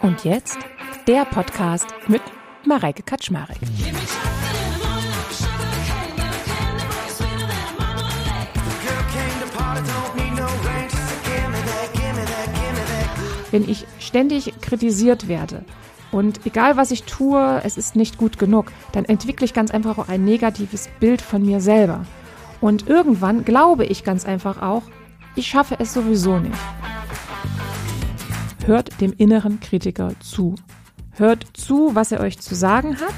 Und jetzt der Podcast mit Mareike Kaczmarek. Wenn ich ständig kritisiert werde und egal was ich tue, es ist nicht gut genug, dann entwickle ich ganz einfach auch ein negatives Bild von mir selber. Und irgendwann glaube ich ganz einfach auch, ich schaffe es sowieso nicht. Hört dem inneren Kritiker zu. Hört zu, was er euch zu sagen hat.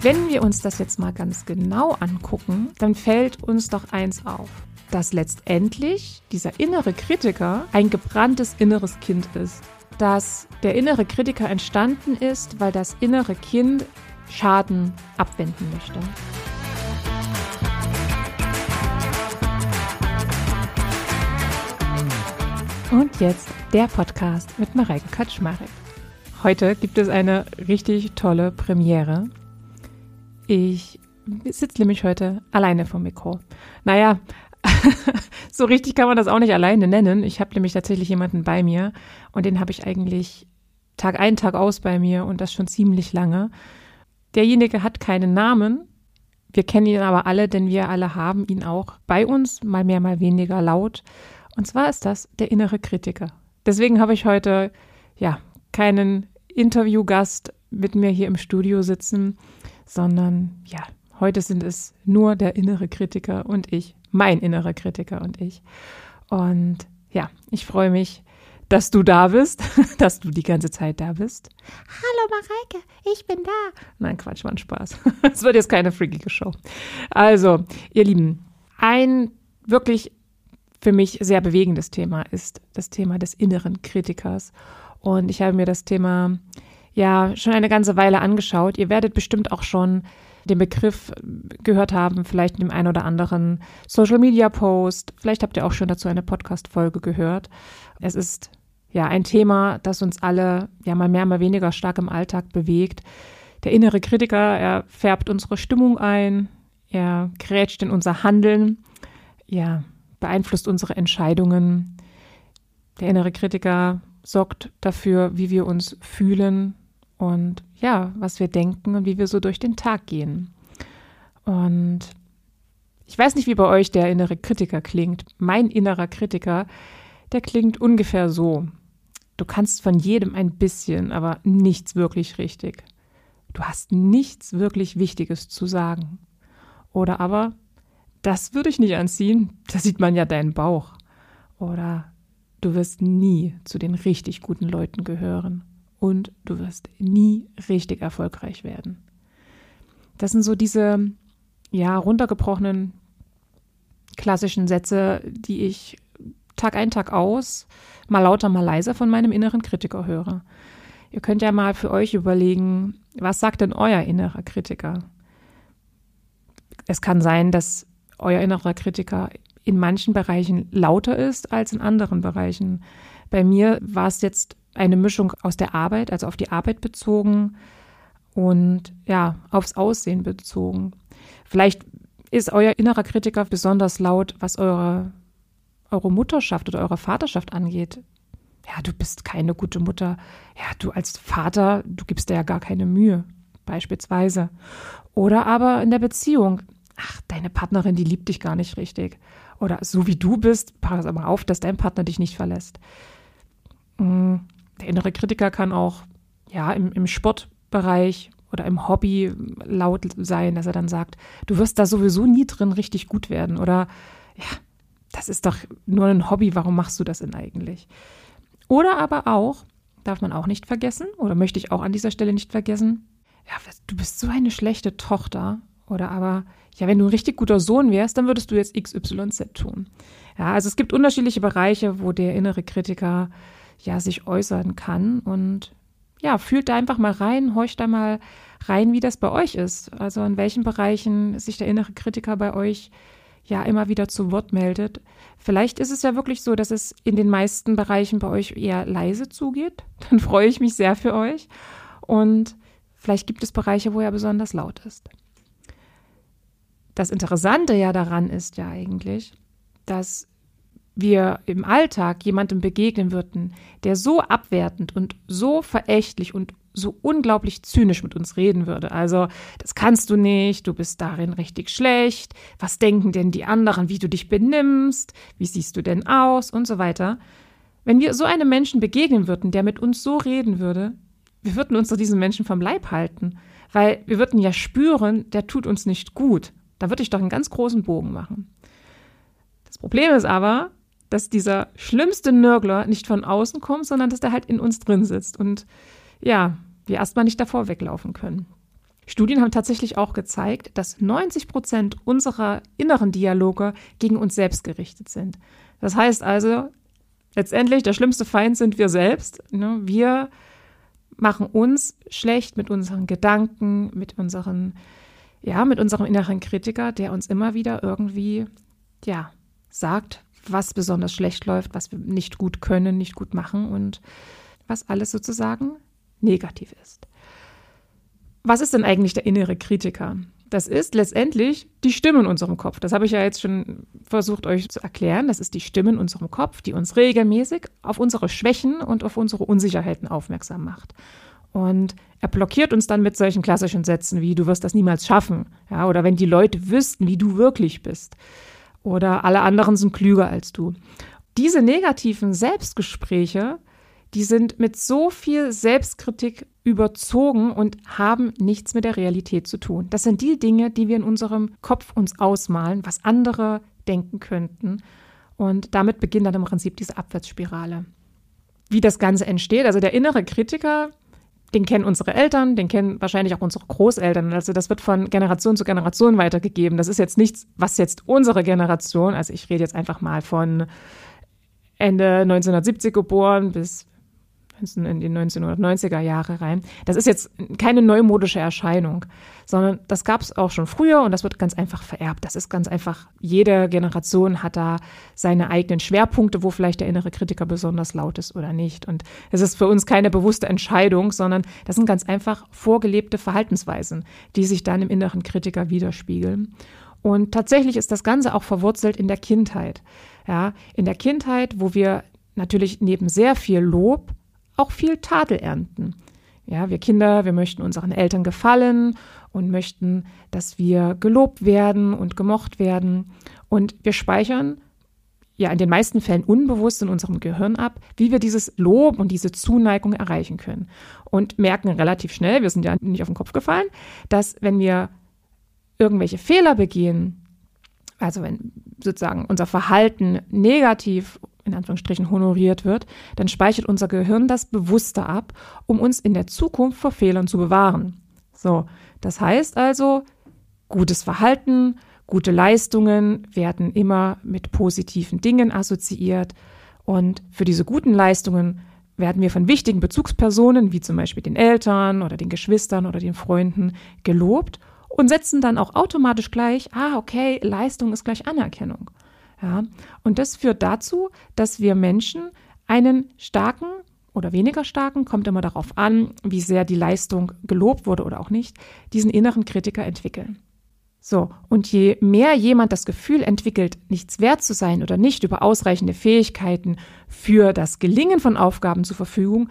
Wenn wir uns das jetzt mal ganz genau angucken, dann fällt uns doch eins auf, dass letztendlich dieser innere Kritiker ein gebranntes inneres Kind ist. Dass der innere Kritiker entstanden ist, weil das innere Kind Schaden abwenden möchte. Und jetzt der Podcast mit Mareike Kaczmarek. Heute gibt es eine richtig tolle Premiere. Ich sitze nämlich heute alleine vom Mikro. Naja, so richtig kann man das auch nicht alleine nennen. Ich habe nämlich tatsächlich jemanden bei mir und den habe ich eigentlich Tag ein, Tag aus bei mir und das schon ziemlich lange. Derjenige hat keinen Namen. Wir kennen ihn aber alle, denn wir alle haben ihn auch bei uns, mal mehr, mal weniger laut. Und zwar ist das der innere Kritiker. Deswegen habe ich heute ja keinen Interviewgast mit mir hier im Studio sitzen, sondern ja, heute sind es nur der innere Kritiker und ich, mein innerer Kritiker und ich. Und ja, ich freue mich, dass du da bist, dass du die ganze Zeit da bist. Hallo Mareike, ich bin da. Nein, Quatsch, war ein Spaß. Es wird jetzt keine freakige Show. Also, ihr Lieben, ein wirklich für mich sehr bewegendes Thema ist das Thema des inneren Kritikers. Und ich habe mir das Thema ja schon eine ganze Weile angeschaut. Ihr werdet bestimmt auch schon den Begriff gehört haben, vielleicht in dem einen oder anderen Social Media Post. Vielleicht habt ihr auch schon dazu eine Podcast Folge gehört. Es ist ja ein Thema, das uns alle ja mal mehr, mal weniger stark im Alltag bewegt. Der innere Kritiker, er färbt unsere Stimmung ein, er grätscht in unser Handeln. Ja, beeinflusst unsere Entscheidungen. Der innere Kritiker sorgt dafür, wie wir uns fühlen und ja, was wir denken und wie wir so durch den Tag gehen. Und ich weiß nicht, wie bei euch der innere Kritiker klingt. Mein innerer Kritiker, der klingt ungefähr so. Du kannst von jedem ein bisschen, aber nichts wirklich richtig. Du hast nichts wirklich Wichtiges zu sagen. Oder aber das würde ich nicht anziehen, da sieht man ja deinen Bauch. Oder du wirst nie zu den richtig guten Leuten gehören und du wirst nie richtig erfolgreich werden. Das sind so diese, ja, runtergebrochenen klassischen Sätze, die ich Tag ein, Tag aus, mal lauter, mal leiser von meinem inneren Kritiker höre. Ihr könnt ja mal für euch überlegen, was sagt denn euer innerer Kritiker? Es kann sein, dass euer innerer Kritiker in manchen Bereichen lauter ist als in anderen Bereichen. Bei mir war es jetzt eine Mischung aus der Arbeit, also auf die Arbeit bezogen und ja, aufs Aussehen bezogen. Vielleicht ist euer innerer Kritiker besonders laut, was eure, eure Mutterschaft oder eure Vaterschaft angeht. Ja, du bist keine gute Mutter. Ja, du als Vater, du gibst dir ja gar keine Mühe, beispielsweise. Oder aber in der Beziehung ach, deine Partnerin, die liebt dich gar nicht richtig. Oder so wie du bist, pass aber auf, dass dein Partner dich nicht verlässt. Mm, der innere Kritiker kann auch ja im, im Sportbereich oder im Hobby laut sein, dass er dann sagt, du wirst da sowieso nie drin richtig gut werden. Oder ja, das ist doch nur ein Hobby, warum machst du das denn eigentlich? Oder aber auch, darf man auch nicht vergessen, oder möchte ich auch an dieser Stelle nicht vergessen, ja, du bist so eine schlechte Tochter oder aber, ja, wenn du ein richtig guter Sohn wärst, dann würdest du jetzt XYZ tun. Ja, also es gibt unterschiedliche Bereiche, wo der innere Kritiker ja sich äußern kann und ja, fühlt da einfach mal rein, horcht da mal rein, wie das bei euch ist. Also in welchen Bereichen sich der innere Kritiker bei euch ja immer wieder zu Wort meldet. Vielleicht ist es ja wirklich so, dass es in den meisten Bereichen bei euch eher leise zugeht. Dann freue ich mich sehr für euch. Und vielleicht gibt es Bereiche, wo er besonders laut ist. Das Interessante ja daran ist ja eigentlich, dass wir im Alltag jemandem begegnen würden, der so abwertend und so verächtlich und so unglaublich zynisch mit uns reden würde. Also, das kannst du nicht, du bist darin richtig schlecht, was denken denn die anderen, wie du dich benimmst, wie siehst du denn aus und so weiter. Wenn wir so einem Menschen begegnen würden, der mit uns so reden würde, wir würden uns doch diesen Menschen vom Leib halten, weil wir würden ja spüren, der tut uns nicht gut. Da würde ich doch einen ganz großen Bogen machen. Das Problem ist aber, dass dieser schlimmste Nörgler nicht von außen kommt, sondern dass der halt in uns drin sitzt und ja, wir erstmal nicht davor weglaufen können. Studien haben tatsächlich auch gezeigt, dass 90 Prozent unserer inneren Dialoge gegen uns selbst gerichtet sind. Das heißt also, letztendlich der schlimmste Feind sind wir selbst. Ne? Wir machen uns schlecht mit unseren Gedanken, mit unseren ja, mit unserem inneren Kritiker, der uns immer wieder irgendwie, ja, sagt, was besonders schlecht läuft, was wir nicht gut können, nicht gut machen und was alles sozusagen negativ ist. Was ist denn eigentlich der innere Kritiker? Das ist letztendlich die Stimme in unserem Kopf. Das habe ich ja jetzt schon versucht euch zu erklären. Das ist die Stimme in unserem Kopf, die uns regelmäßig auf unsere Schwächen und auf unsere Unsicherheiten aufmerksam macht. Und er blockiert uns dann mit solchen klassischen Sätzen wie du wirst das niemals schaffen, ja, oder wenn die Leute wüssten, wie du wirklich bist, oder alle anderen sind klüger als du. Diese negativen Selbstgespräche, die sind mit so viel Selbstkritik überzogen und haben nichts mit der Realität zu tun. Das sind die Dinge, die wir in unserem Kopf uns ausmalen, was andere denken könnten. Und damit beginnt dann im Prinzip diese Abwärtsspirale. Wie das Ganze entsteht, also der innere Kritiker, den kennen unsere Eltern, den kennen wahrscheinlich auch unsere Großeltern. Also das wird von Generation zu Generation weitergegeben. Das ist jetzt nichts, was jetzt unsere Generation, also ich rede jetzt einfach mal von Ende 1970 geboren bis in die 1990er Jahre rein. Das ist jetzt keine neumodische Erscheinung, sondern das gab es auch schon früher und das wird ganz einfach vererbt. Das ist ganz einfach, jede Generation hat da seine eigenen Schwerpunkte, wo vielleicht der innere Kritiker besonders laut ist oder nicht. Und es ist für uns keine bewusste Entscheidung, sondern das sind ganz einfach vorgelebte Verhaltensweisen, die sich dann im inneren Kritiker widerspiegeln. Und tatsächlich ist das Ganze auch verwurzelt in der Kindheit. Ja, in der Kindheit, wo wir natürlich neben sehr viel Lob auch viel Tadel ernten. Ja, wir Kinder, wir möchten unseren Eltern gefallen und möchten, dass wir gelobt werden und gemocht werden. Und wir speichern ja in den meisten Fällen unbewusst in unserem Gehirn ab, wie wir dieses Lob und diese Zuneigung erreichen können. Und merken relativ schnell, wir sind ja nicht auf den Kopf gefallen, dass wenn wir irgendwelche Fehler begehen, also wenn sozusagen unser Verhalten negativ in Anführungsstrichen honoriert wird, dann speichert unser Gehirn das bewusster ab, um uns in der Zukunft vor Fehlern zu bewahren. So, das heißt also, gutes Verhalten, gute Leistungen werden immer mit positiven Dingen assoziiert und für diese guten Leistungen werden wir von wichtigen Bezugspersonen, wie zum Beispiel den Eltern oder den Geschwistern oder den Freunden, gelobt und setzen dann auch automatisch gleich, ah, okay, Leistung ist gleich Anerkennung. Ja, und das führt dazu, dass wir Menschen einen starken oder weniger starken, kommt immer darauf an, wie sehr die Leistung gelobt wurde oder auch nicht, diesen inneren Kritiker entwickeln. So, und je mehr jemand das Gefühl entwickelt, nichts wert zu sein oder nicht über ausreichende Fähigkeiten für das Gelingen von Aufgaben zur Verfügung,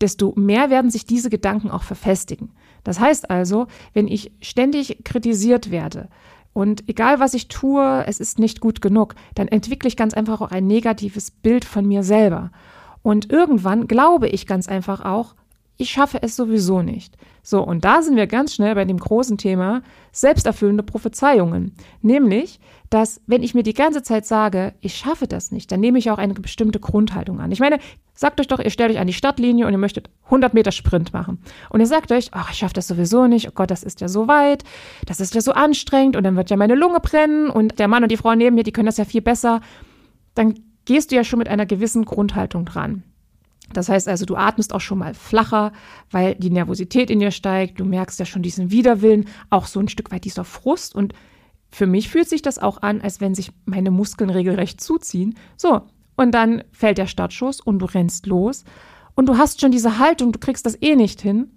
desto mehr werden sich diese Gedanken auch verfestigen. Das heißt also, wenn ich ständig kritisiert werde, und egal was ich tue, es ist nicht gut genug, dann entwickle ich ganz einfach auch ein negatives Bild von mir selber. Und irgendwann glaube ich ganz einfach auch, ich schaffe es sowieso nicht. So, und da sind wir ganz schnell bei dem großen Thema selbsterfüllende Prophezeiungen. Nämlich, dass wenn ich mir die ganze Zeit sage, ich schaffe das nicht, dann nehme ich auch eine bestimmte Grundhaltung an. Ich meine, sagt euch doch, ihr stellt euch an die Startlinie und ihr möchtet 100 Meter Sprint machen. Und ihr sagt euch, ach, ich schaffe das sowieso nicht, oh Gott, das ist ja so weit, das ist ja so anstrengend und dann wird ja meine Lunge brennen und der Mann und die Frau neben mir, die können das ja viel besser. Dann gehst du ja schon mit einer gewissen Grundhaltung dran. Das heißt also, du atmest auch schon mal flacher, weil die Nervosität in dir steigt. Du merkst ja schon diesen Widerwillen, auch so ein Stück weit dieser Frust. Und für mich fühlt sich das auch an, als wenn sich meine Muskeln regelrecht zuziehen. So, und dann fällt der Startschuss und du rennst los. Und du hast schon diese Haltung, du kriegst das eh nicht hin.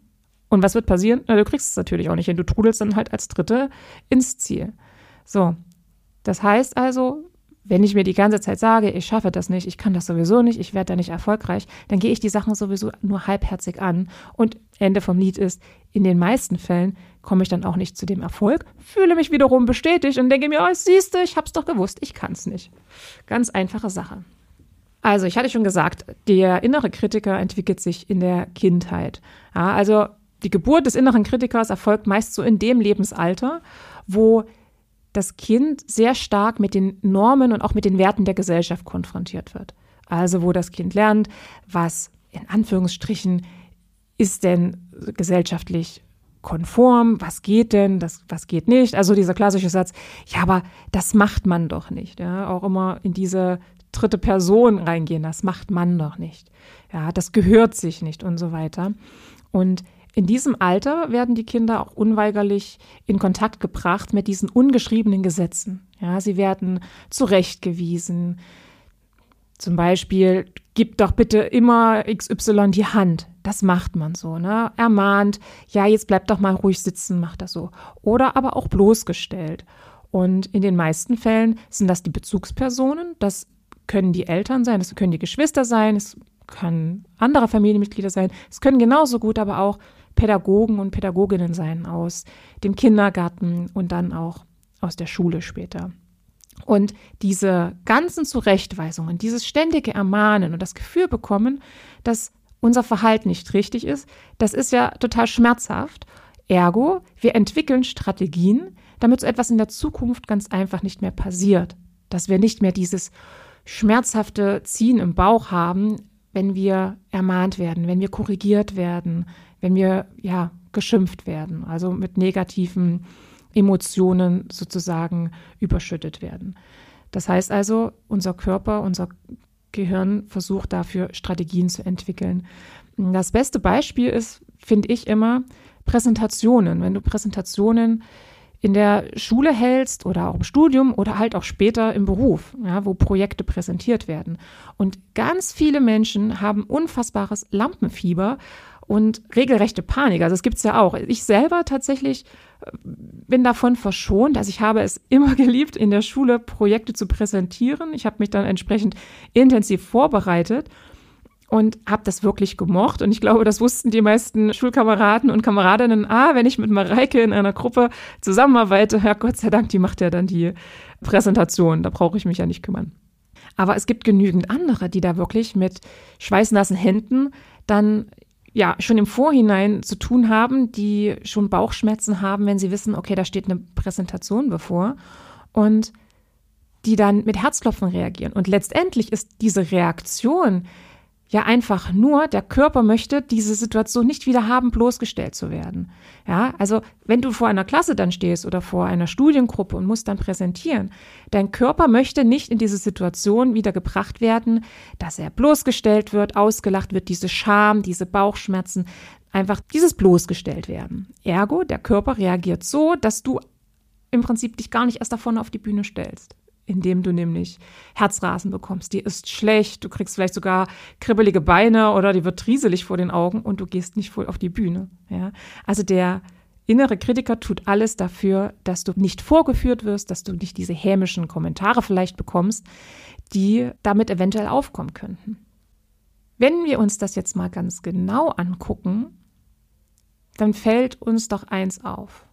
Und was wird passieren? Na, du kriegst es natürlich auch nicht hin. Du trudelst dann halt als Dritte ins Ziel. So, das heißt also, wenn ich mir die ganze Zeit sage, ich schaffe das nicht, ich kann das sowieso nicht, ich werde da nicht erfolgreich, dann gehe ich die Sachen sowieso nur halbherzig an. Und Ende vom Lied ist, in den meisten Fällen komme ich dann auch nicht zu dem Erfolg, fühle mich wiederum bestätigt und denke mir, oh, siehst du, ich hab's doch gewusst, ich kann es nicht. Ganz einfache Sache. Also, ich hatte schon gesagt, der innere Kritiker entwickelt sich in der Kindheit. Ja, also die Geburt des inneren Kritikers erfolgt meist so in dem Lebensalter, wo das Kind sehr stark mit den Normen und auch mit den Werten der Gesellschaft konfrontiert wird. Also wo das Kind lernt, was in Anführungsstrichen ist denn gesellschaftlich konform, was geht denn, das, was geht nicht. Also dieser klassische Satz, ja, aber das macht man doch nicht. Ja, auch immer in diese dritte Person reingehen, das macht man doch nicht. Ja, das gehört sich nicht und so weiter. Und in diesem Alter werden die Kinder auch unweigerlich in Kontakt gebracht mit diesen ungeschriebenen Gesetzen. Ja, sie werden zurechtgewiesen. Zum Beispiel, gib doch bitte immer XY die Hand. Das macht man so, ne? Ermahnt, ja, jetzt bleib doch mal ruhig sitzen, macht das so. Oder aber auch bloßgestellt. Und in den meisten Fällen sind das die Bezugspersonen. Das können die Eltern sein, das können die Geschwister sein, es können andere Familienmitglieder sein. Es können genauso gut aber auch Pädagogen und Pädagoginnen sein aus dem Kindergarten und dann auch aus der Schule später. Und diese ganzen Zurechtweisungen, dieses ständige Ermahnen und das Gefühl bekommen, dass unser Verhalten nicht richtig ist, das ist ja total schmerzhaft. Ergo, wir entwickeln Strategien, damit so etwas in der Zukunft ganz einfach nicht mehr passiert. Dass wir nicht mehr dieses schmerzhafte Ziehen im Bauch haben, wenn wir ermahnt werden, wenn wir korrigiert werden, wenn wir ja geschimpft werden, also mit negativen Emotionen sozusagen überschüttet werden. Das heißt also, unser Körper, unser Gehirn versucht dafür Strategien zu entwickeln. Das beste Beispiel ist, finde ich immer, Präsentationen. Wenn du Präsentationen in der Schule hältst oder auch im Studium oder halt auch später im Beruf, ja, wo Projekte präsentiert werden. Und ganz viele Menschen haben unfassbares Lampenfieber und regelrechte Panik. Also es gibt es ja auch. Ich selber tatsächlich bin davon verschont. Also ich habe es immer geliebt, in der Schule Projekte zu präsentieren. Ich habe mich dann entsprechend intensiv vorbereitet und habe das wirklich gemocht. Und ich glaube, das wussten die meisten Schulkameraden und Kameradinnen. Ah, wenn ich mit Mareike in einer Gruppe zusammenarbeite, ja Gott sei Dank, die macht ja dann die Präsentation. Da brauche ich mich ja nicht kümmern. Aber es gibt genügend andere, die da wirklich mit schweißnassen Händen dann ja schon im Vorhinein zu tun haben, die schon Bauchschmerzen haben, wenn sie wissen, okay, da steht eine Präsentation bevor und die dann mit Herzklopfen reagieren. Und letztendlich ist diese Reaktion ja einfach nur, der Körper möchte diese Situation nicht wieder haben, bloßgestellt zu werden. Ja, also wenn du vor einer Klasse dann stehst oder vor einer Studiengruppe und musst dann präsentieren, dein Körper möchte nicht in diese Situation wieder gebracht werden, dass er bloßgestellt wird, ausgelacht wird, diese Scham, diese Bauchschmerzen, einfach dieses bloßgestellt werden. Ergo, der Körper reagiert so, dass du im Prinzip dich gar nicht erst davon auf die Bühne stellst indem du nämlich Herzrasen bekommst. Die ist schlecht, du kriegst vielleicht sogar kribbelige Beine oder die wird trieselig vor den Augen und du gehst nicht voll auf die Bühne. Ja? Also der innere Kritiker tut alles dafür, dass du nicht vorgeführt wirst, dass du nicht diese hämischen Kommentare vielleicht bekommst, die damit eventuell aufkommen könnten. Wenn wir uns das jetzt mal ganz genau angucken, dann fällt uns doch eins auf,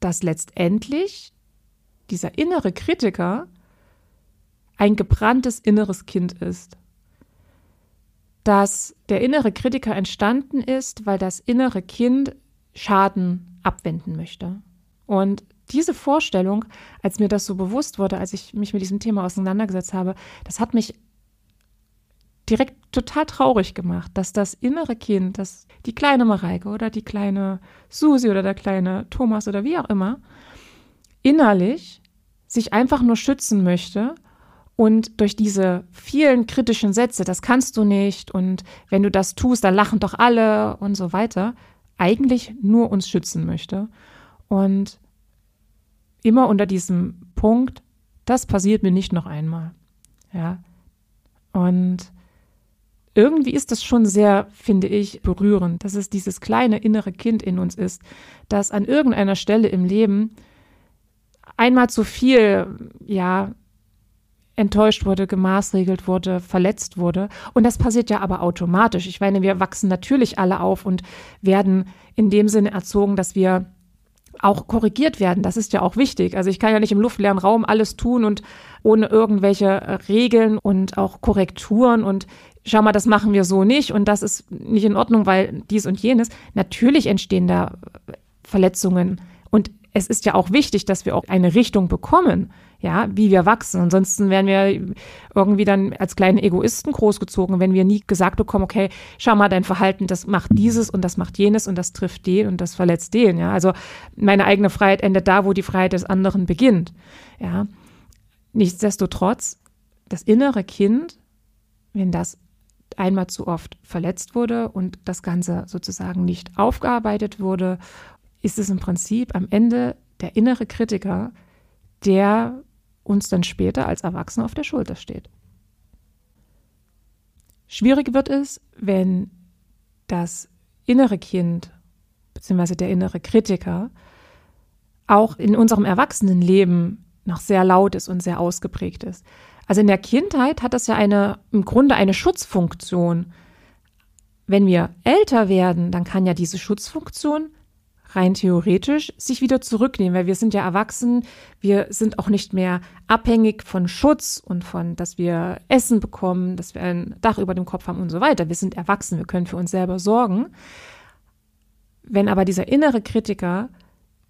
dass letztendlich dieser innere Kritiker ein gebranntes inneres Kind ist. Dass der innere Kritiker entstanden ist, weil das innere Kind Schaden abwenden möchte. Und diese Vorstellung, als mir das so bewusst wurde, als ich mich mit diesem Thema auseinandergesetzt habe, das hat mich direkt total traurig gemacht, dass das innere Kind, dass die kleine Mareike oder die kleine Susi oder der kleine Thomas oder wie auch immer, innerlich sich einfach nur schützen möchte und durch diese vielen kritischen Sätze, das kannst du nicht und wenn du das tust, dann lachen doch alle und so weiter, eigentlich nur uns schützen möchte. Und immer unter diesem Punkt, das passiert mir nicht noch einmal. Ja. Und irgendwie ist das schon sehr, finde ich, berührend, dass es dieses kleine innere Kind in uns ist, das an irgendeiner Stelle im Leben einmal zu viel, ja, enttäuscht wurde, gemaßregelt wurde, verletzt wurde. Und das passiert ja aber automatisch. Ich meine, wir wachsen natürlich alle auf und werden in dem Sinne erzogen, dass wir auch korrigiert werden. Das ist ja auch wichtig. Also ich kann ja nicht im luftleeren Raum alles tun und ohne irgendwelche Regeln und auch Korrekturen und schau mal, das machen wir so nicht und das ist nicht in Ordnung, weil dies und jenes. Natürlich entstehen da Verletzungen und es ist ja auch wichtig, dass wir auch eine Richtung bekommen, ja, wie wir wachsen. Ansonsten wären wir irgendwie dann als kleine Egoisten großgezogen, wenn wir nie gesagt bekommen, okay, schau mal, dein Verhalten, das macht dieses und das macht jenes und das trifft den und das verletzt den, ja. Also meine eigene Freiheit endet da, wo die Freiheit des anderen beginnt, ja. Nichtsdestotrotz, das innere Kind, wenn das einmal zu oft verletzt wurde und das Ganze sozusagen nicht aufgearbeitet wurde ist es im Prinzip am Ende der innere Kritiker, der uns dann später als Erwachsene auf der Schulter steht. Schwierig wird es, wenn das innere Kind bzw. der innere Kritiker auch in unserem Erwachsenenleben noch sehr laut ist und sehr ausgeprägt ist. Also in der Kindheit hat das ja eine, im Grunde eine Schutzfunktion. Wenn wir älter werden, dann kann ja diese Schutzfunktion rein theoretisch sich wieder zurücknehmen, weil wir sind ja erwachsen, wir sind auch nicht mehr abhängig von Schutz und von, dass wir Essen bekommen, dass wir ein Dach über dem Kopf haben und so weiter. Wir sind erwachsen, wir können für uns selber sorgen. Wenn aber dieser innere Kritiker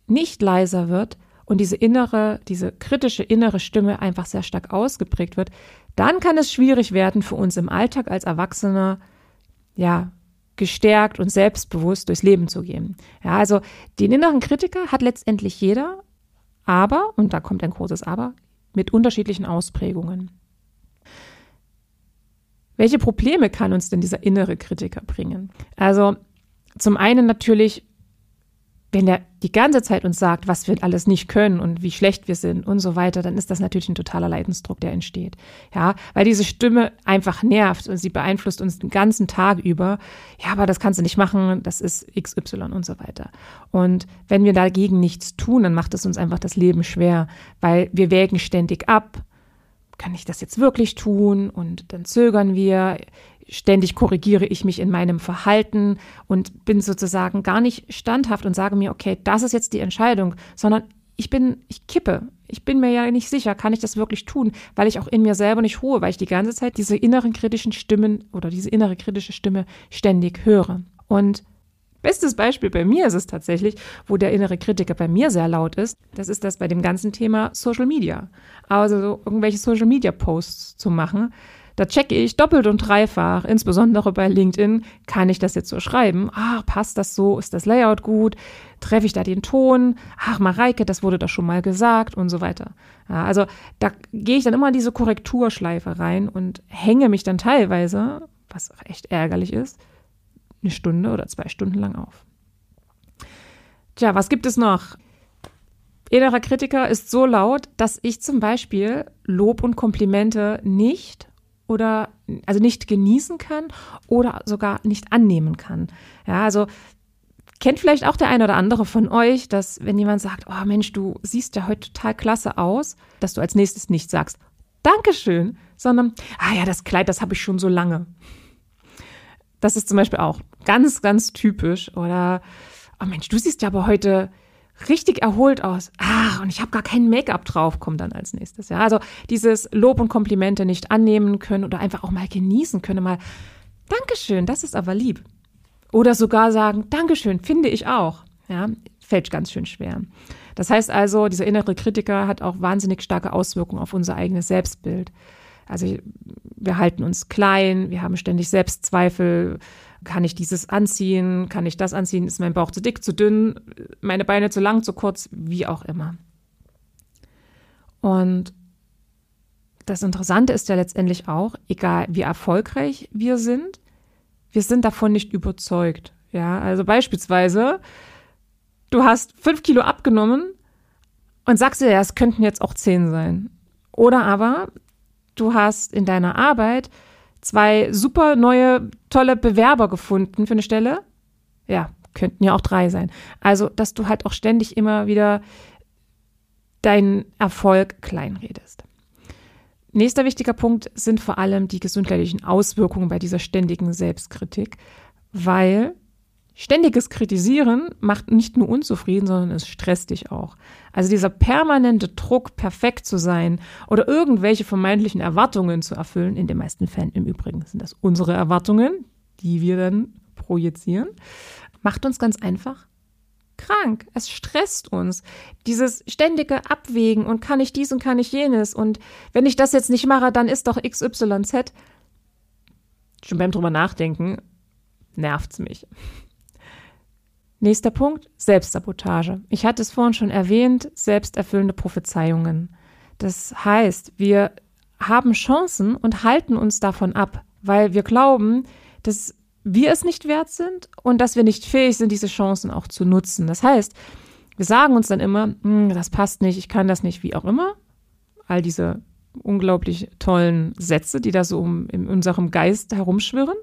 nicht leiser wird und diese innere, diese kritische innere Stimme einfach sehr stark ausgeprägt wird, dann kann es schwierig werden für uns im Alltag als Erwachsener, ja, gestärkt und selbstbewusst durchs Leben zu gehen. Ja, also den inneren Kritiker hat letztendlich jeder, aber, und da kommt ein großes Aber, mit unterschiedlichen Ausprägungen. Welche Probleme kann uns denn dieser innere Kritiker bringen? Also zum einen natürlich wenn der die ganze Zeit uns sagt, was wir alles nicht können und wie schlecht wir sind und so weiter, dann ist das natürlich ein totaler Leidensdruck, der entsteht. Ja, weil diese Stimme einfach nervt und sie beeinflusst uns den ganzen Tag über. Ja, aber das kannst du nicht machen, das ist XY und so weiter. Und wenn wir dagegen nichts tun, dann macht es uns einfach das Leben schwer, weil wir wägen ständig ab. Kann ich das jetzt wirklich tun? Und dann zögern wir ständig korrigiere ich mich in meinem Verhalten und bin sozusagen gar nicht standhaft und sage mir, okay, das ist jetzt die Entscheidung, sondern ich bin, ich kippe. Ich bin mir ja nicht sicher, kann ich das wirklich tun, weil ich auch in mir selber nicht ruhe, weil ich die ganze Zeit diese inneren kritischen Stimmen oder diese innere kritische Stimme ständig höre. Und bestes Beispiel bei mir ist es tatsächlich, wo der innere Kritiker bei mir sehr laut ist, das ist das bei dem ganzen Thema Social Media. Also so irgendwelche Social Media Posts zu machen, da checke ich doppelt und dreifach, insbesondere bei LinkedIn, kann ich das jetzt so schreiben? Ach, passt das so? Ist das Layout gut? Treffe ich da den Ton? Ach, Mareike, das wurde doch schon mal gesagt und so weiter. Ja, also da gehe ich dann immer in diese Korrekturschleife rein und hänge mich dann teilweise, was echt ärgerlich ist, eine Stunde oder zwei Stunden lang auf. Tja, was gibt es noch? Innerer Kritiker ist so laut, dass ich zum Beispiel Lob und Komplimente nicht oder also nicht genießen kann oder sogar nicht annehmen kann. Ja, also kennt vielleicht auch der eine oder andere von euch, dass wenn jemand sagt, oh Mensch, du siehst ja heute total klasse aus, dass du als nächstes nicht sagst, Dankeschön, sondern, ah ja, das Kleid, das habe ich schon so lange. Das ist zum Beispiel auch ganz, ganz typisch. Oder, oh Mensch, du siehst ja aber heute richtig erholt aus. Ah, und ich habe gar kein Make-up drauf, kommt dann als nächstes. Ja, also dieses Lob und Komplimente nicht annehmen können oder einfach auch mal genießen können, mal Dankeschön, das ist aber lieb. Oder sogar sagen, Dankeschön, finde ich auch. Ja, fällt ganz schön schwer. Das heißt also, dieser innere Kritiker hat auch wahnsinnig starke Auswirkungen auf unser eigenes Selbstbild. Also wir halten uns klein, wir haben ständig Selbstzweifel, kann ich dieses anziehen? Kann ich das anziehen? Ist mein Bauch zu dick, zu dünn? Meine Beine zu lang, zu kurz? Wie auch immer. Und das Interessante ist ja letztendlich auch, egal wie erfolgreich wir sind, wir sind davon nicht überzeugt. Ja, also beispielsweise, du hast fünf Kilo abgenommen und sagst dir, ja, es könnten jetzt auch zehn sein. Oder aber du hast in deiner Arbeit zwei super neue, tolle Bewerber gefunden für eine Stelle. Ja, könnten ja auch drei sein. Also, dass du halt auch ständig immer wieder deinen Erfolg kleinredest. Nächster wichtiger Punkt sind vor allem die gesundheitlichen Auswirkungen bei dieser ständigen Selbstkritik, weil ständiges Kritisieren macht nicht nur unzufrieden, sondern es stresst dich auch. Also dieser permanente Druck, perfekt zu sein oder irgendwelche vermeintlichen Erwartungen zu erfüllen, in den meisten Fällen im Übrigen sind das unsere Erwartungen, die wir dann projizieren, macht uns ganz einfach krank. Es stresst uns. Dieses ständige Abwägen und kann ich dies und kann ich jenes und wenn ich das jetzt nicht mache, dann ist doch XYZ. Schon beim drüber nachdenken nervt's mich. Nächster Punkt, Selbstsabotage. Ich hatte es vorhin schon erwähnt, selbsterfüllende Prophezeiungen. Das heißt, wir haben Chancen und halten uns davon ab, weil wir glauben, dass wir es nicht wert sind und dass wir nicht fähig sind, diese Chancen auch zu nutzen. Das heißt, wir sagen uns dann immer, hm, das passt nicht, ich kann das nicht, wie auch immer. All diese unglaublich tollen Sätze, die da so in unserem Geist herumschwirren.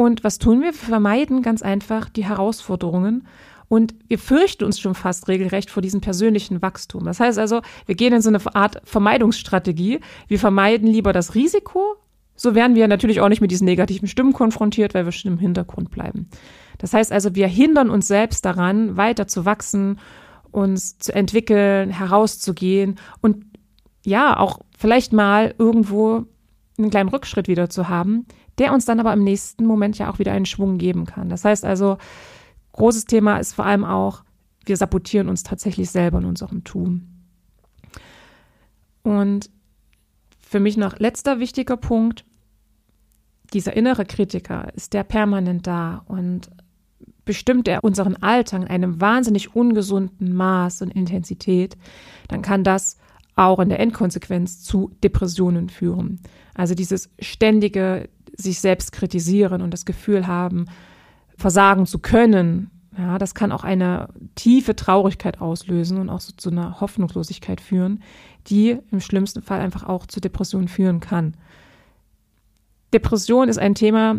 Und was tun wir? Wir vermeiden ganz einfach die Herausforderungen und wir fürchten uns schon fast regelrecht vor diesem persönlichen Wachstum. Das heißt also, wir gehen in so eine Art Vermeidungsstrategie. Wir vermeiden lieber das Risiko, so werden wir natürlich auch nicht mit diesen negativen Stimmen konfrontiert, weil wir schon im Hintergrund bleiben. Das heißt also, wir hindern uns selbst daran, weiter zu wachsen, uns zu entwickeln, herauszugehen und ja, auch vielleicht mal irgendwo einen kleinen Rückschritt wieder zu haben, der uns dann aber im nächsten Moment ja auch wieder einen Schwung geben kann. Das heißt also, großes Thema ist vor allem auch, wir sabotieren uns tatsächlich selber in unserem Tun. Und für mich noch letzter wichtiger Punkt, dieser innere Kritiker, ist der permanent da und bestimmt er unseren Alltag in einem wahnsinnig ungesunden Maß und Intensität, dann kann das auch in der Endkonsequenz zu Depressionen führen. Also dieses ständige sich selbst kritisieren und das Gefühl haben, versagen zu können, ja, das kann auch eine tiefe Traurigkeit auslösen und auch so zu einer Hoffnungslosigkeit führen, die im schlimmsten Fall einfach auch zu Depressionen führen kann. Depression ist ein Thema,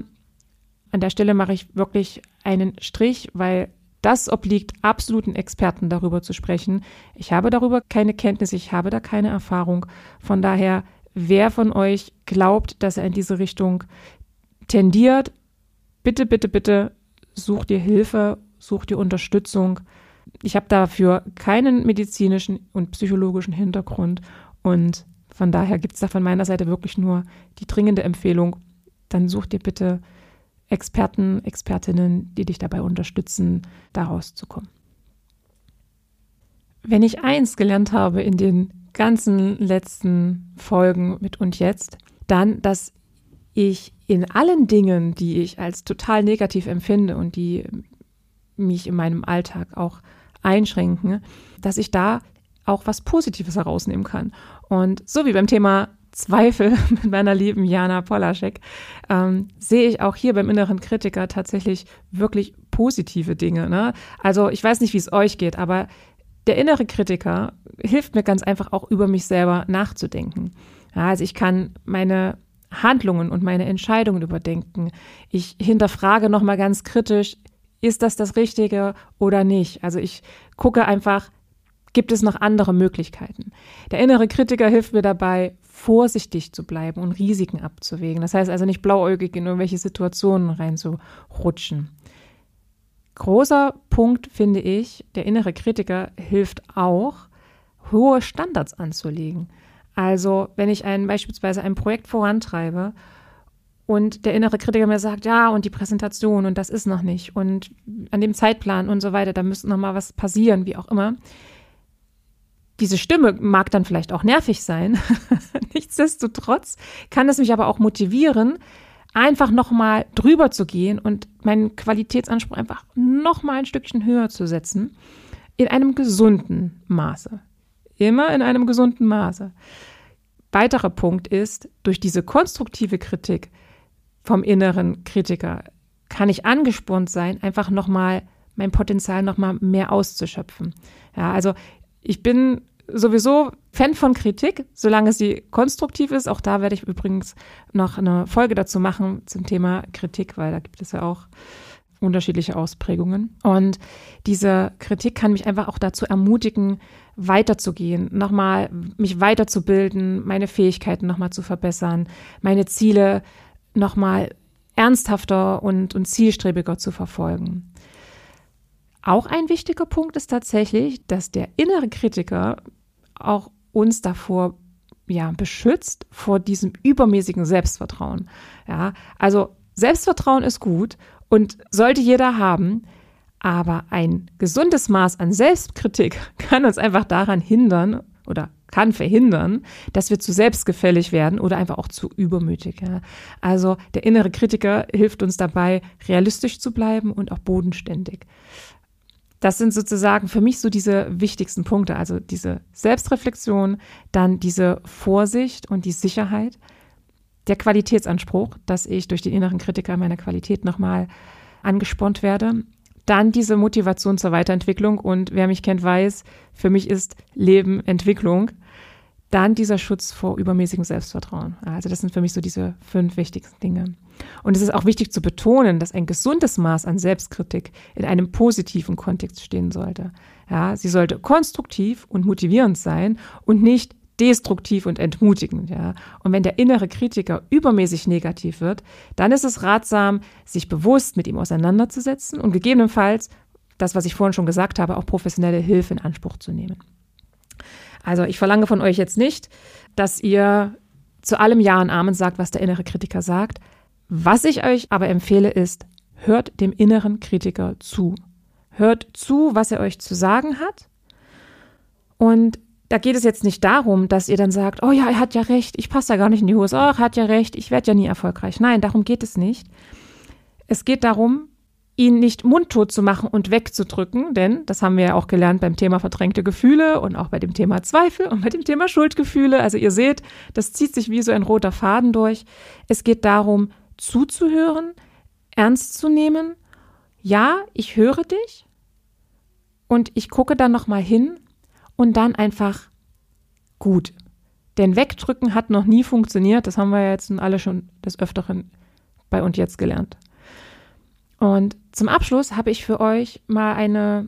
an der Stelle mache ich wirklich einen Strich, weil das obliegt absoluten Experten darüber zu sprechen. Ich habe darüber keine Kenntnis, ich habe da keine Erfahrung. Von daher, wer von euch glaubt, dass er in diese Richtung tendiert, bitte, bitte, bitte such dir Hilfe, such dir Unterstützung. Ich habe dafür keinen medizinischen und psychologischen Hintergrund und von daher gibt es da von meiner Seite wirklich nur die dringende Empfehlung, dann such dir bitte Experten, Expertinnen, die dich dabei unterstützen, da rauszukommen. Wenn ich eins gelernt habe in den ganzen letzten Folgen mit und jetzt, dann, dass ich in allen Dingen, die ich als total negativ empfinde und die mich in meinem Alltag auch einschränken, dass ich da auch was Positives herausnehmen kann. Und so wie beim Thema Zweifel mit meiner lieben Jana Polaschek, ähm, sehe ich auch hier beim inneren Kritiker tatsächlich wirklich positive Dinge. Ne? Also ich weiß nicht, wie es euch geht, aber der innere Kritiker hilft mir ganz einfach auch über mich selber nachzudenken. Ja, also ich kann meine Handlungen und meine Entscheidungen überdenken. Ich hinterfrage nochmal ganz kritisch, ist das das Richtige oder nicht? Also ich gucke einfach, gibt es noch andere Möglichkeiten? Der innere Kritiker hilft mir dabei, vorsichtig zu bleiben und Risiken abzuwägen. Das heißt also nicht blauäugig in irgendwelche Situationen reinzurutschen. Großer Punkt finde ich, der innere Kritiker hilft auch, hohe Standards anzulegen. Also wenn ich ein, beispielsweise ein Projekt vorantreibe und der innere Kritiker mir sagt, ja, und die Präsentation und das ist noch nicht und an dem Zeitplan und so weiter, da müsste noch mal was passieren, wie auch immer. Diese Stimme mag dann vielleicht auch nervig sein. Nichtsdestotrotz kann es mich aber auch motivieren, einfach noch mal drüber zu gehen und meinen Qualitätsanspruch einfach noch mal ein Stückchen höher zu setzen in einem gesunden Maße. Immer in einem gesunden Maße. Weiterer Punkt ist, durch diese konstruktive Kritik vom inneren Kritiker kann ich angespornt sein, einfach nochmal mein Potenzial nochmal mehr auszuschöpfen. Ja, also ich bin sowieso Fan von Kritik, solange sie konstruktiv ist. Auch da werde ich übrigens noch eine Folge dazu machen zum Thema Kritik, weil da gibt es ja auch unterschiedliche Ausprägungen. Und diese Kritik kann mich einfach auch dazu ermutigen, weiterzugehen, nochmal mich weiterzubilden, meine Fähigkeiten nochmal zu verbessern, meine Ziele nochmal ernsthafter und, und zielstrebiger zu verfolgen. Auch ein wichtiger Punkt ist tatsächlich, dass der innere Kritiker auch uns davor ja, beschützt vor diesem übermäßigen Selbstvertrauen. Ja, also Selbstvertrauen ist gut und sollte jeder haben, aber ein gesundes Maß an Selbstkritik kann uns einfach daran hindern oder kann verhindern, dass wir zu selbstgefällig werden oder einfach auch zu übermütig. Ja. Also der innere Kritiker hilft uns dabei, realistisch zu bleiben und auch bodenständig. Das sind sozusagen für mich so diese wichtigsten Punkte, also diese Selbstreflexion, dann diese Vorsicht und die Sicherheit, der Qualitätsanspruch, dass ich durch den inneren Kritiker meiner Qualität nochmal angespornt werde, dann diese Motivation zur Weiterentwicklung. Und wer mich kennt, weiß, für mich ist Leben Entwicklung. Dann dieser Schutz vor übermäßigem Selbstvertrauen. Also das sind für mich so diese fünf wichtigsten Dinge. Und es ist auch wichtig zu betonen, dass ein gesundes Maß an Selbstkritik in einem positiven Kontext stehen sollte. Ja, sie sollte konstruktiv und motivierend sein und nicht destruktiv und entmutigend. Ja. Und wenn der innere Kritiker übermäßig negativ wird, dann ist es ratsam, sich bewusst mit ihm auseinanderzusetzen und gegebenenfalls, das, was ich vorhin schon gesagt habe, auch professionelle Hilfe in Anspruch zu nehmen. Also ich verlange von euch jetzt nicht, dass ihr zu allem Ja und Amen sagt, was der innere Kritiker sagt. Was ich euch aber empfehle ist, hört dem inneren Kritiker zu. Hört zu, was er euch zu sagen hat. Und da geht es jetzt nicht darum, dass ihr dann sagt, oh ja, er hat ja recht, ich passe da gar nicht in die Hose, oh, er hat ja recht, ich werde ja nie erfolgreich. Nein, darum geht es nicht. Es geht darum, ihn nicht mundtot zu machen und wegzudrücken, denn das haben wir ja auch gelernt beim Thema verdrängte Gefühle und auch bei dem Thema Zweifel und bei dem Thema Schuldgefühle. Also ihr seht, das zieht sich wie so ein roter Faden durch. Es geht darum, zuzuhören, ernst zu nehmen. Ja, ich höre dich und ich gucke dann noch mal hin und dann einfach gut. Denn wegdrücken hat noch nie funktioniert. Das haben wir jetzt alle schon des Öfteren bei und jetzt gelernt. Und zum Abschluss habe ich für euch mal eine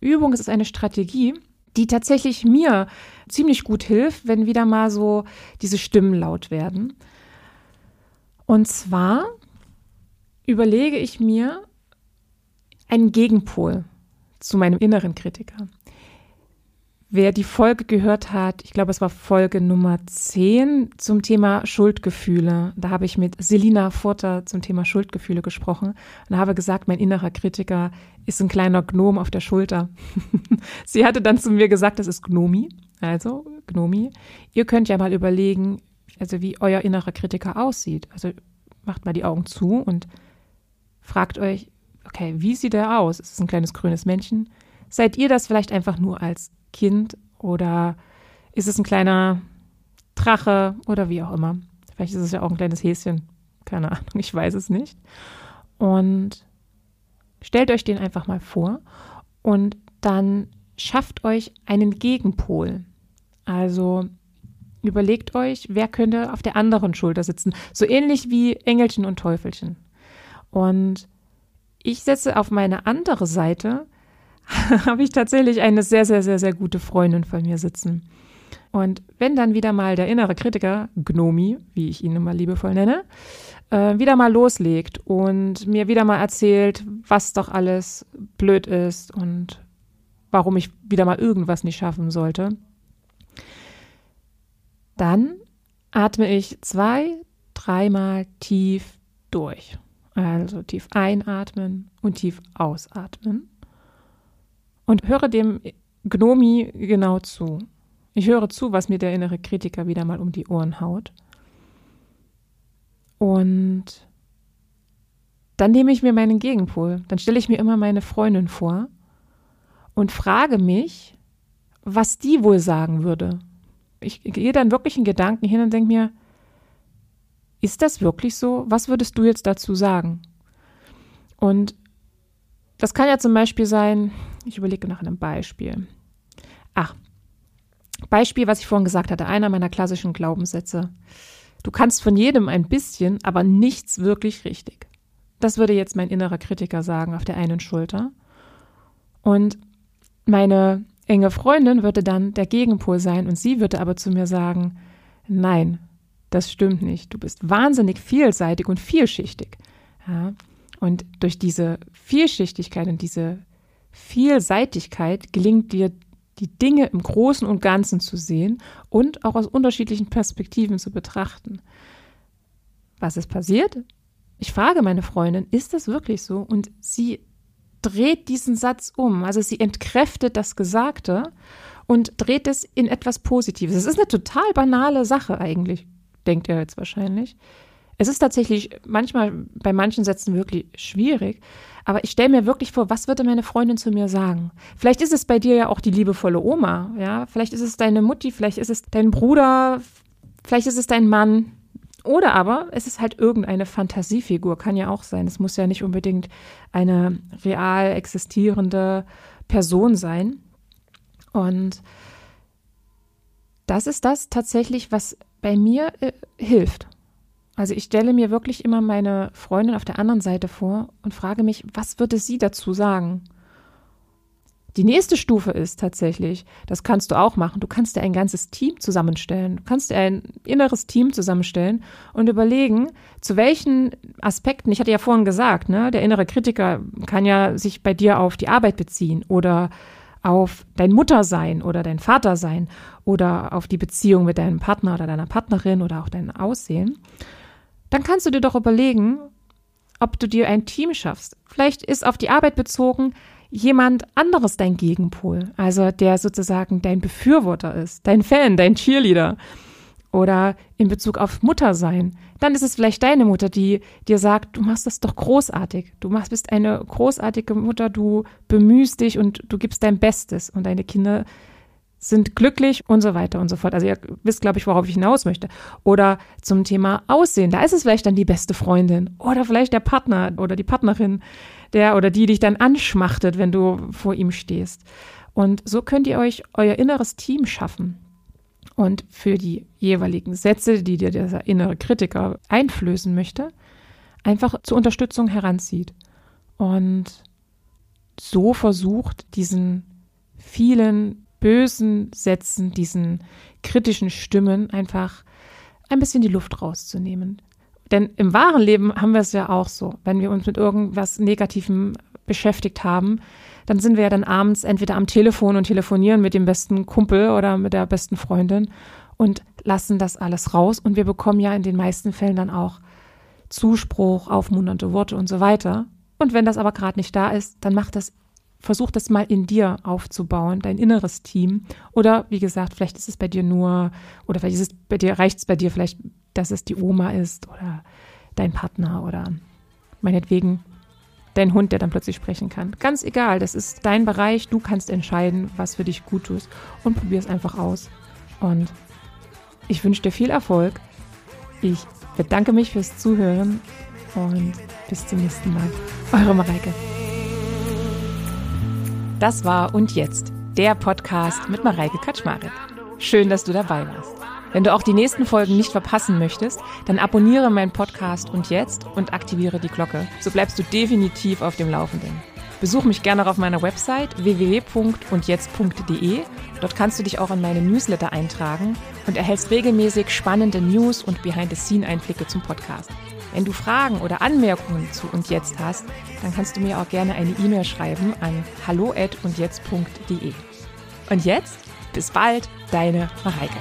Übung, es ist eine Strategie, die tatsächlich mir ziemlich gut hilft, wenn wieder mal so diese Stimmen laut werden. Und zwar überlege ich mir einen Gegenpol zu meinem inneren Kritiker. Wer die Folge gehört hat, ich glaube, es war Folge Nummer 10 zum Thema Schuldgefühle. Da habe ich mit Selina Furter zum Thema Schuldgefühle gesprochen und habe gesagt, mein innerer Kritiker ist ein kleiner Gnom auf der Schulter. Sie hatte dann zu mir gesagt, das ist Gnomi, also Gnomi. Ihr könnt ja mal überlegen, also wie euer innerer Kritiker aussieht. Also macht mal die Augen zu und fragt euch, okay, wie sieht er aus? Ist es ein kleines grünes Männchen? Seid ihr das vielleicht einfach nur als Kind oder ist es ein kleiner Drache oder wie auch immer. Vielleicht ist es ja auch ein kleines Häschen. Keine Ahnung, ich weiß es nicht. Und stellt euch den einfach mal vor und dann schafft euch einen Gegenpol. Also überlegt euch, wer könnte auf der anderen Schulter sitzen. So ähnlich wie Engelchen und Teufelchen. Und ich setze auf meine andere Seite habe ich tatsächlich eine sehr, sehr, sehr, sehr gute Freundin von mir sitzen. Und wenn dann wieder mal der innere Kritiker, Gnomi, wie ich ihn immer liebevoll nenne, äh, wieder mal loslegt und mir wieder mal erzählt, was doch alles blöd ist und warum ich wieder mal irgendwas nicht schaffen sollte, dann atme ich zwei, dreimal tief durch. Also tief einatmen und tief ausatmen und höre dem Gnomi genau zu. Ich höre zu, was mir der innere Kritiker wieder mal um die Ohren haut. Und dann nehme ich mir meinen Gegenpol. Dann stelle ich mir immer meine Freundin vor und frage mich, was die wohl sagen würde. Ich gehe dann wirklich in Gedanken hin und denke mir, ist das wirklich so? Was würdest du jetzt dazu sagen? Und das kann ja zum Beispiel sein, ich überlege nach einem Beispiel. Ach, Beispiel, was ich vorhin gesagt hatte, einer meiner klassischen Glaubenssätze. Du kannst von jedem ein bisschen, aber nichts wirklich richtig. Das würde jetzt mein innerer Kritiker sagen auf der einen Schulter. Und meine enge Freundin würde dann der Gegenpol sein und sie würde aber zu mir sagen, nein, das stimmt nicht. Du bist wahnsinnig vielseitig und vielschichtig. Ja? Und durch diese Vielschichtigkeit und diese Vielseitigkeit gelingt dir die Dinge im Großen und Ganzen zu sehen und auch aus unterschiedlichen Perspektiven zu betrachten. Was ist passiert? Ich frage meine Freundin, ist das wirklich so? Und sie dreht diesen Satz um. Also sie entkräftet das Gesagte und dreht es in etwas Positives. Es ist eine total banale Sache eigentlich, denkt ihr jetzt wahrscheinlich. Es ist tatsächlich manchmal bei manchen Sätzen wirklich schwierig, aber ich stelle mir wirklich vor, was würde meine Freundin zu mir sagen? Vielleicht ist es bei dir ja auch die liebevolle Oma, ja? Vielleicht ist es deine Mutti, vielleicht ist es dein Bruder, vielleicht ist es dein Mann. Oder aber es ist halt irgendeine Fantasiefigur, kann ja auch sein. Es muss ja nicht unbedingt eine real existierende Person sein. Und das ist das tatsächlich, was bei mir äh, hilft. Also ich stelle mir wirklich immer meine Freundin auf der anderen Seite vor und frage mich, was würde sie dazu sagen? Die nächste Stufe ist tatsächlich, das kannst du auch machen, du kannst dir ein ganzes Team zusammenstellen. Du kannst dir ein inneres Team zusammenstellen und überlegen, zu welchen Aspekten, ich hatte ja vorhin gesagt, ne, der innere Kritiker kann ja sich bei dir auf die Arbeit beziehen oder auf dein Muttersein oder dein Vatersein oder auf die Beziehung mit deinem Partner oder deiner Partnerin oder auch dein Aussehen dann kannst du dir doch überlegen, ob du dir ein Team schaffst. Vielleicht ist auf die Arbeit bezogen jemand anderes dein Gegenpol, also der sozusagen dein Befürworter ist, dein Fan, dein Cheerleader. Oder in Bezug auf Mutter sein. Dann ist es vielleicht deine Mutter, die dir sagt, du machst das doch großartig. Du machst, bist eine großartige Mutter, du bemühst dich und du gibst dein Bestes. Und deine Kinder sind glücklich und so weiter und so fort. Also ihr wisst, glaube ich, worauf ich hinaus möchte. Oder zum Thema Aussehen. Da ist es vielleicht dann die beste Freundin oder vielleicht der Partner oder die Partnerin, der oder die dich dann anschmachtet, wenn du vor ihm stehst. Und so könnt ihr euch euer inneres Team schaffen. Und für die jeweiligen Sätze, die dir dieser innere Kritiker einflößen möchte, einfach zur Unterstützung heranzieht. Und so versucht, diesen vielen bösen Sätzen, diesen kritischen Stimmen einfach ein bisschen die Luft rauszunehmen. Denn im wahren Leben haben wir es ja auch so. Wenn wir uns mit irgendwas Negativem beschäftigt haben, dann sind wir ja dann abends entweder am Telefon und telefonieren mit dem besten Kumpel oder mit der besten Freundin und lassen das alles raus. Und wir bekommen ja in den meisten Fällen dann auch Zuspruch, aufmunternde Worte und so weiter. Und wenn das aber gerade nicht da ist, dann macht das versuch das mal in dir aufzubauen, dein inneres Team. Oder wie gesagt, vielleicht ist es bei dir nur, oder vielleicht ist es bei dir, reicht es bei dir vielleicht, dass es die Oma ist oder dein Partner oder meinetwegen dein Hund, der dann plötzlich sprechen kann. Ganz egal, das ist dein Bereich, du kannst entscheiden, was für dich gut tust und probier es einfach aus. Und ich wünsche dir viel Erfolg. Ich bedanke mich fürs Zuhören und bis zum nächsten Mal. Eure Mareike. Das war Und Jetzt, der Podcast mit Mareike Kaczmarek. Schön, dass du dabei warst. Wenn du auch die nächsten Folgen nicht verpassen möchtest, dann abonniere meinen Podcast Und Jetzt und aktiviere die Glocke. So bleibst du definitiv auf dem Laufenden. Besuch mich gerne auf meiner Website www.undjetzt.de. Dort kannst du dich auch in meine Newsletter eintragen und erhältst regelmäßig spannende News und Behind-the-Scene-Einblicke zum Podcast. Wenn du Fragen oder Anmerkungen zu und jetzt hast, dann kannst du mir auch gerne eine E-Mail schreiben an hallo@undjetzt.de. Und jetzt bis bald, deine Mareike.